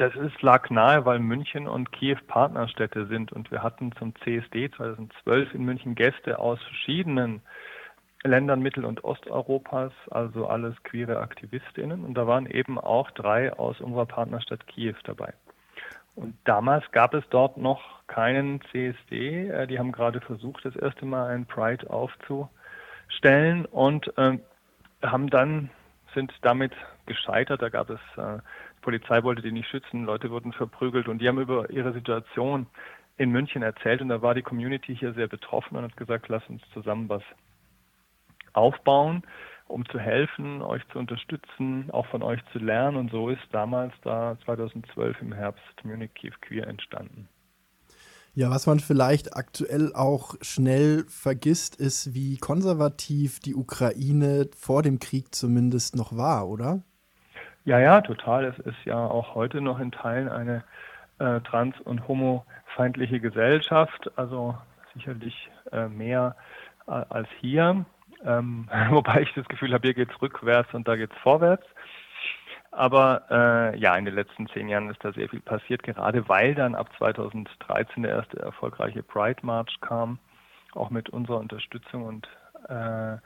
Das ist, lag nahe, weil München und Kiew Partnerstädte sind und wir hatten zum CSD 2012 in München Gäste aus verschiedenen Ländern Mittel- und Osteuropas, also alles queere Aktivistinnen und da waren eben auch drei aus unserer Partnerstadt Kiew dabei. Und damals gab es dort noch keinen CSD. Äh, die haben gerade versucht, das erste Mal ein Pride aufzustellen und äh, haben dann sind damit gescheitert. Da gab es äh, Polizei wollte die nicht schützen, Leute wurden verprügelt und die haben über ihre Situation in München erzählt und da war die Community hier sehr betroffen und hat gesagt, lass uns zusammen was aufbauen, um zu helfen, euch zu unterstützen, auch von euch zu lernen und so ist damals da 2012 im Herbst Kiew Queer entstanden. Ja, was man vielleicht aktuell auch schnell vergisst, ist, wie konservativ die Ukraine vor dem Krieg zumindest noch war, oder? Ja, ja, total. Es ist ja auch heute noch in Teilen eine äh, trans- und homofeindliche Gesellschaft, also sicherlich äh, mehr äh, als hier. Ähm, wobei ich das Gefühl habe, hier geht es rückwärts und da geht es vorwärts. Aber äh, ja, in den letzten zehn Jahren ist da sehr viel passiert, gerade weil dann ab 2013 der erste erfolgreiche Pride March kam, auch mit unserer Unterstützung und äh,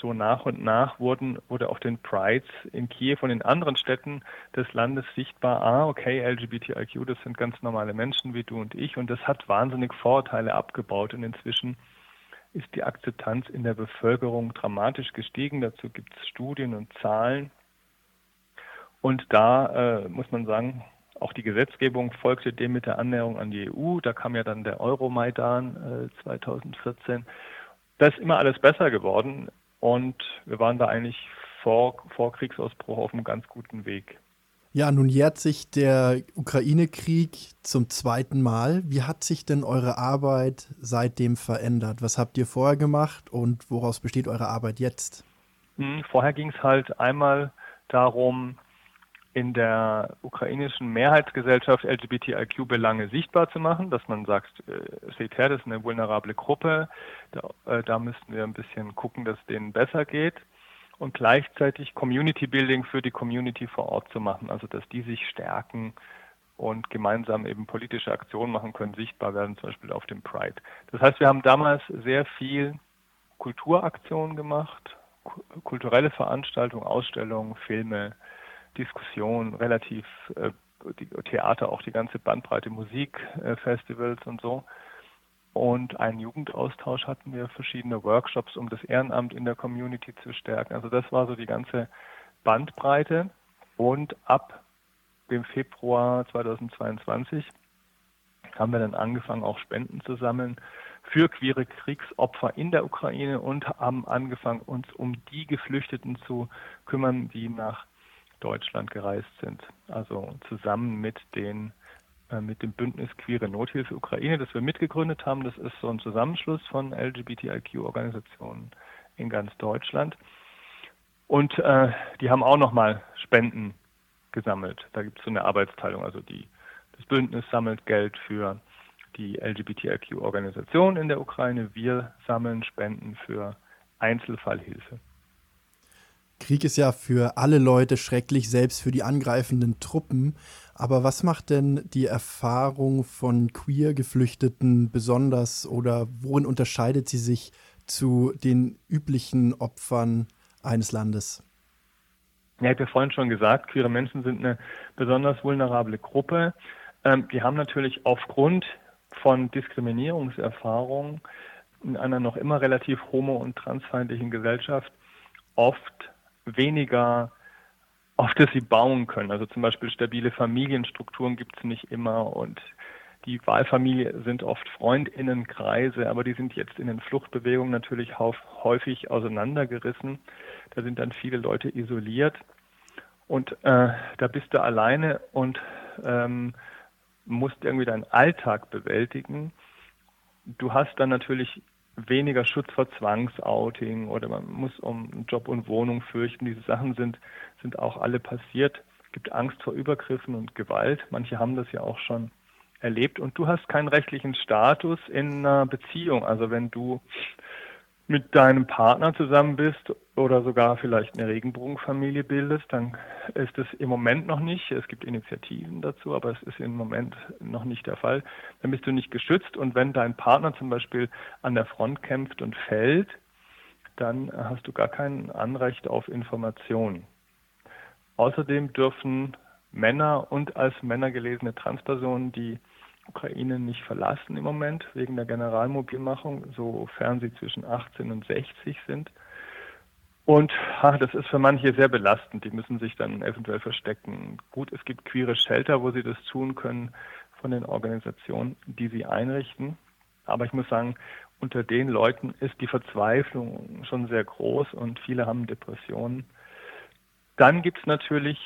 so nach und nach wurden, wurde auf den Prides in Kiew und in anderen Städten des Landes sichtbar, ah, okay, LGBTIQ, das sind ganz normale Menschen wie du und ich und das hat wahnsinnig Vorurteile abgebaut und inzwischen ist die Akzeptanz in der Bevölkerung dramatisch gestiegen. Dazu gibt es Studien und Zahlen. Und da äh, muss man sagen, auch die Gesetzgebung folgte dem mit der Annäherung an die EU. Da kam ja dann der Euromaidan äh, 2014. Da ist immer alles besser geworden. Und wir waren da eigentlich vor, vor Kriegsausbruch auf einem ganz guten Weg. Ja, nun jährt sich der Ukraine-Krieg zum zweiten Mal. Wie hat sich denn eure Arbeit seitdem verändert? Was habt ihr vorher gemacht und woraus besteht eure Arbeit jetzt? Hm, vorher ging es halt einmal darum, in der ukrainischen Mehrheitsgesellschaft LGBTIQ-Belange sichtbar zu machen, dass man sagt, äh, seht her, das ist eine vulnerable Gruppe, da, äh, da müssten wir ein bisschen gucken, dass denen besser geht und gleichzeitig Community Building für die Community vor Ort zu machen, also dass die sich stärken und gemeinsam eben politische Aktionen machen können, sichtbar werden, zum Beispiel auf dem Pride. Das heißt, wir haben damals sehr viel Kulturaktionen gemacht, kulturelle Veranstaltungen, Ausstellungen, Filme, Diskussion, relativ äh, die Theater, auch die ganze Bandbreite Musikfestivals äh, und so. Und einen Jugendaustausch hatten wir, verschiedene Workshops, um das Ehrenamt in der Community zu stärken. Also das war so die ganze Bandbreite. Und ab dem Februar 2022 haben wir dann angefangen, auch Spenden zu sammeln für queere Kriegsopfer in der Ukraine und haben angefangen, uns um die Geflüchteten zu kümmern, die nach Deutschland gereist sind. Also zusammen mit den äh, mit dem Bündnis Queere Nothilfe Ukraine, das wir mitgegründet haben. Das ist so ein Zusammenschluss von LGBTIQ-Organisationen in ganz Deutschland. Und äh, die haben auch nochmal Spenden gesammelt. Da gibt es so eine Arbeitsteilung. Also die, das Bündnis sammelt Geld für die LGBTIQ-Organisation in der Ukraine. Wir sammeln Spenden für Einzelfallhilfe. Krieg ist ja für alle Leute schrecklich, selbst für die angreifenden Truppen. Aber was macht denn die Erfahrung von queer-Geflüchteten besonders oder worin unterscheidet sie sich zu den üblichen Opfern eines Landes? Ja, ich habe ja vorhin schon gesagt, queere Menschen sind eine besonders vulnerable Gruppe. Ähm, die haben natürlich aufgrund von Diskriminierungserfahrungen in einer noch immer relativ homo- und transfeindlichen Gesellschaft oft weniger, auf das sie bauen können. Also zum Beispiel stabile Familienstrukturen gibt es nicht immer und die Wahlfamilie sind oft Freundinnenkreise, aber die sind jetzt in den Fluchtbewegungen natürlich häufig auseinandergerissen. Da sind dann viele Leute isoliert und äh, da bist du alleine und ähm, musst irgendwie deinen Alltag bewältigen. Du hast dann natürlich weniger Schutz vor Zwangsouting oder man muss um Job und Wohnung fürchten. Diese Sachen sind, sind auch alle passiert. Es gibt Angst vor Übergriffen und Gewalt. Manche haben das ja auch schon erlebt. Und du hast keinen rechtlichen Status in einer Beziehung. Also wenn du mit deinem Partner zusammen bist oder sogar vielleicht eine Regenbogenfamilie bildest, dann ist es im Moment noch nicht. Es gibt Initiativen dazu, aber es ist im Moment noch nicht der Fall. Dann bist du nicht geschützt und wenn dein Partner zum Beispiel an der Front kämpft und fällt, dann hast du gar kein Anrecht auf Informationen. Außerdem dürfen Männer und als Männer gelesene Transpersonen die Ukraine nicht verlassen im Moment wegen der Generalmobilmachung, sofern sie zwischen 18 und 60 sind. Und ach, das ist für manche sehr belastend. Die müssen sich dann eventuell verstecken. Gut, es gibt queere Shelter, wo sie das tun können von den Organisationen, die sie einrichten. Aber ich muss sagen, unter den Leuten ist die Verzweiflung schon sehr groß und viele haben Depressionen. Dann gibt es natürlich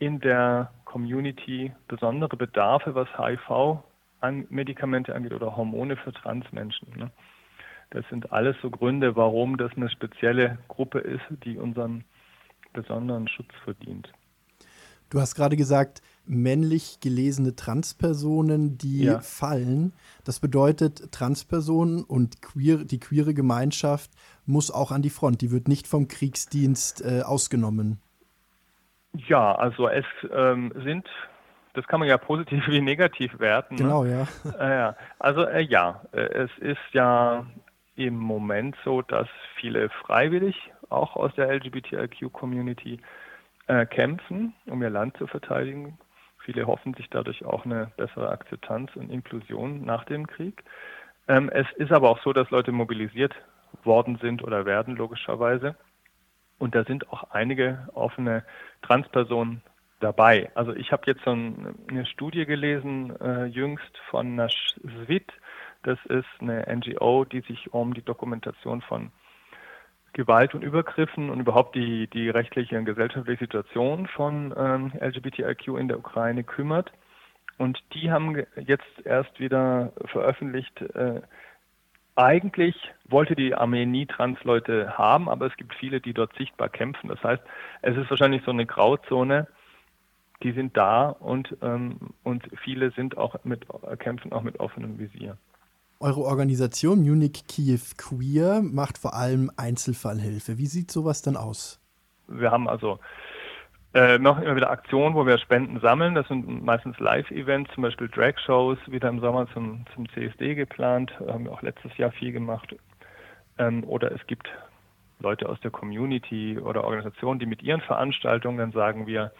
in der Community besondere Bedarfe, was HIV an Medikamente angeht oder Hormone für Transmenschen. Ne? Das sind alles so Gründe, warum das eine spezielle Gruppe ist, die unseren besonderen Schutz verdient. Du hast gerade gesagt, männlich gelesene Transpersonen, die ja. fallen. Das bedeutet, Transpersonen und queer, die queere Gemeinschaft muss auch an die Front. Die wird nicht vom Kriegsdienst äh, ausgenommen. Ja, also es ähm, sind das kann man ja positiv wie negativ werten. Ne? Genau, ne? ja. Also äh, ja, äh, es ist ja im Moment so, dass viele freiwillig auch aus der LGBTIQ-Community äh, kämpfen, um ihr Land zu verteidigen. Viele hoffen sich dadurch auch eine bessere Akzeptanz und Inklusion nach dem Krieg. Ähm, es ist aber auch so, dass Leute mobilisiert worden sind oder werden, logischerweise. Und da sind auch einige offene Transpersonen dabei. Also ich habe jetzt so eine Studie gelesen, äh, jüngst von Nashvit. Das ist eine NGO, die sich um die Dokumentation von Gewalt und Übergriffen und überhaupt die, die rechtliche und gesellschaftliche Situation von ähm, LGBTIQ in der Ukraine kümmert. Und die haben jetzt erst wieder veröffentlicht, äh, eigentlich wollte die Armee nie Transleute haben, aber es gibt viele, die dort sichtbar kämpfen. Das heißt, es ist wahrscheinlich so eine Grauzone, die sind da und, ähm, und viele sind auch mit, kämpfen auch mit offenem Visier. Eure Organisation Munich Kiew Queer macht vor allem Einzelfallhilfe. Wie sieht sowas dann aus? Wir haben also äh, noch immer wieder Aktionen, wo wir Spenden sammeln. Das sind meistens Live-Events, zum Beispiel Drag-Shows, wieder im Sommer zum, zum CSD geplant. Haben wir auch letztes Jahr viel gemacht. Ähm, oder es gibt Leute aus der Community oder Organisationen, die mit ihren Veranstaltungen dann sagen wir,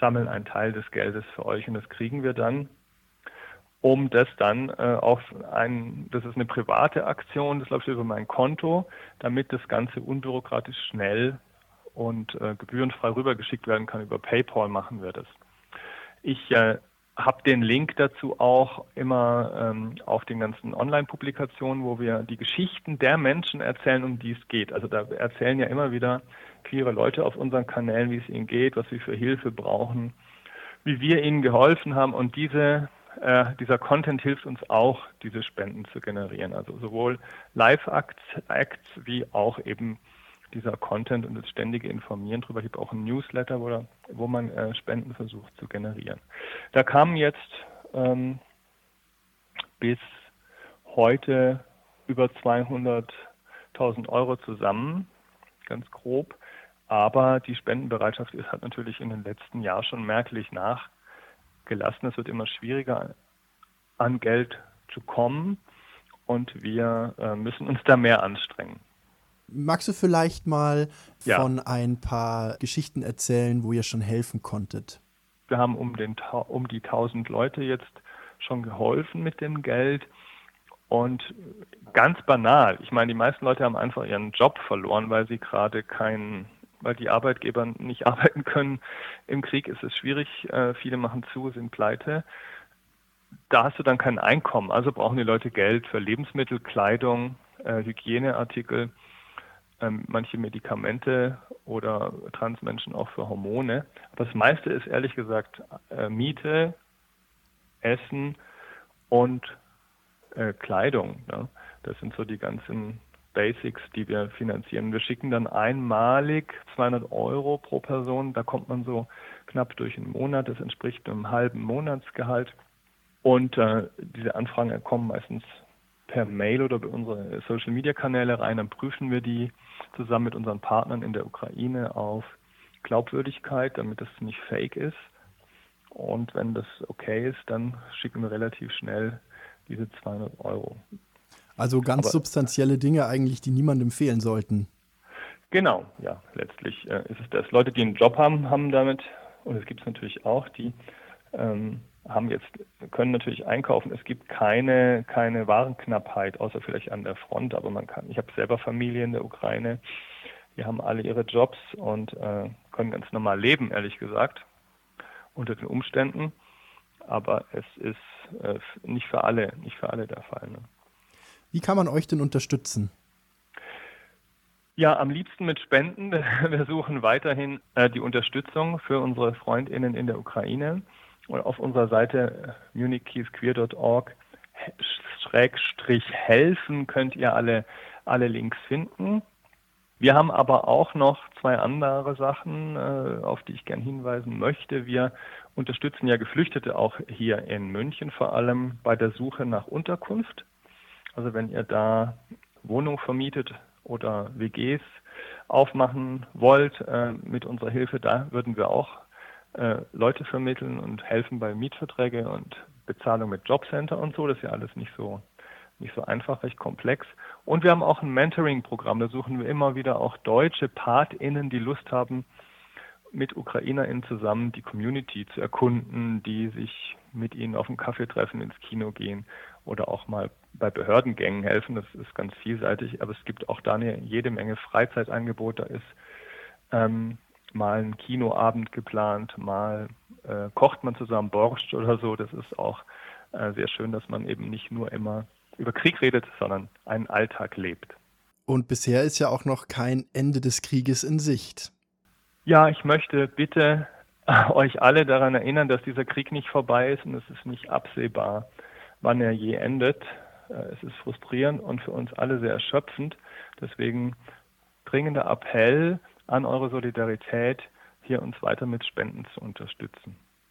sammeln einen Teil des Geldes für euch und das kriegen wir dann, um das dann äh, auf ein, das ist eine private Aktion, das läuft über mein Konto, damit das Ganze unbürokratisch schnell und äh, gebührenfrei rübergeschickt werden kann. Über PayPal machen wir das. Ich äh, habe den Link dazu auch immer ähm, auf den ganzen Online-Publikationen, wo wir die Geschichten der Menschen erzählen, um die es geht. Also da erzählen ja immer wieder queere Leute auf unseren Kanälen, wie es ihnen geht, was sie für Hilfe brauchen, wie wir ihnen geholfen haben. Und diese, äh, dieser Content hilft uns auch, diese Spenden zu generieren. Also sowohl Live-Acts Acts wie auch eben dieser Content und das ständige Informieren darüber. Ich habe auch ein Newsletter, wo, wo man äh, Spenden versucht zu generieren. Da kamen jetzt ähm, bis heute über 200.000 Euro zusammen, ganz grob. Aber die Spendenbereitschaft ist halt natürlich in den letzten Jahren schon merklich nachgelassen. Es wird immer schwieriger, an Geld zu kommen und wir äh, müssen uns da mehr anstrengen. Magst du vielleicht mal ja. von ein paar Geschichten erzählen, wo ihr schon helfen konntet? Wir haben um, den, um die 1000 Leute jetzt schon geholfen mit dem Geld. Und ganz banal, ich meine, die meisten Leute haben einfach ihren Job verloren, weil sie gerade keinen, weil die Arbeitgeber nicht arbeiten können. Im Krieg ist es schwierig, äh, viele machen zu, sind pleite. Da hast du dann kein Einkommen, also brauchen die Leute Geld für Lebensmittel, Kleidung, äh, Hygieneartikel ähm, manche Medikamente oder Transmenschen auch für Hormone. Aber das meiste ist ehrlich gesagt äh, Miete, Essen und äh, Kleidung. Ne? Das sind so die ganzen Basics, die wir finanzieren. Wir schicken dann einmalig 200 Euro pro Person. Da kommt man so knapp durch einen Monat. Das entspricht einem halben Monatsgehalt. Und äh, diese Anfragen kommen meistens per Mail oder über unsere Social-Media-Kanäle rein, dann prüfen wir die zusammen mit unseren Partnern in der Ukraine auf Glaubwürdigkeit, damit das nicht fake ist. Und wenn das okay ist, dann schicken wir relativ schnell diese 200 Euro. Also ganz Aber, substanzielle Dinge eigentlich, die niemandem fehlen sollten. Genau, ja, letztlich äh, ist es das. Leute, die einen Job haben, haben damit, und es gibt es natürlich auch, die ähm, haben jetzt, können natürlich einkaufen. Es gibt keine, keine Warenknappheit, außer vielleicht an der Front, aber man kann, ich habe selber Familie in der Ukraine, die haben alle ihre Jobs und äh, können ganz normal leben, ehrlich gesagt, unter den Umständen. Aber es ist äh, nicht für alle, nicht für alle der Fall. Ne? Wie kann man euch denn unterstützen? Ja, am liebsten mit Spenden. Wir suchen weiterhin äh, die Unterstützung für unsere FreundInnen in der Ukraine. Auf unserer Seite äh, munichkeysqueer.org schrägstrich helfen könnt ihr alle, alle Links finden. Wir haben aber auch noch zwei andere Sachen, äh, auf die ich gern hinweisen möchte. Wir unterstützen ja Geflüchtete auch hier in München, vor allem bei der Suche nach Unterkunft. Also wenn ihr da Wohnung vermietet oder WGs aufmachen wollt äh, mit unserer Hilfe, da würden wir auch äh, Leute vermitteln und helfen bei Mietverträge und Bezahlung mit Jobcenter und so. Das ist ja alles nicht so nicht so einfach, recht komplex. Und wir haben auch ein Mentoring-Programm. Da suchen wir immer wieder auch deutsche PartInnen, die Lust haben, mit UkrainerInnen zusammen die Community zu erkunden, die sich mit ihnen auf einen Kaffee treffen, ins Kino gehen oder auch mal bei Behördengängen helfen. Das ist ganz vielseitig, aber es gibt auch da eine, jede Menge Freizeitangebote. Da ist ähm, mal ein Kinoabend geplant, mal äh, kocht man zusammen Borscht oder so. Das ist auch äh, sehr schön, dass man eben nicht nur immer über Krieg redet, sondern einen Alltag lebt. Und bisher ist ja auch noch kein Ende des Krieges in Sicht. Ja, ich möchte bitte euch alle daran erinnern, dass dieser Krieg nicht vorbei ist und es ist nicht absehbar, wann er je endet. Äh, es ist frustrierend und für uns alle sehr erschöpfend. Deswegen dringender Appell an eure Solidarität, hier uns weiter mit Spenden zu unterstützen.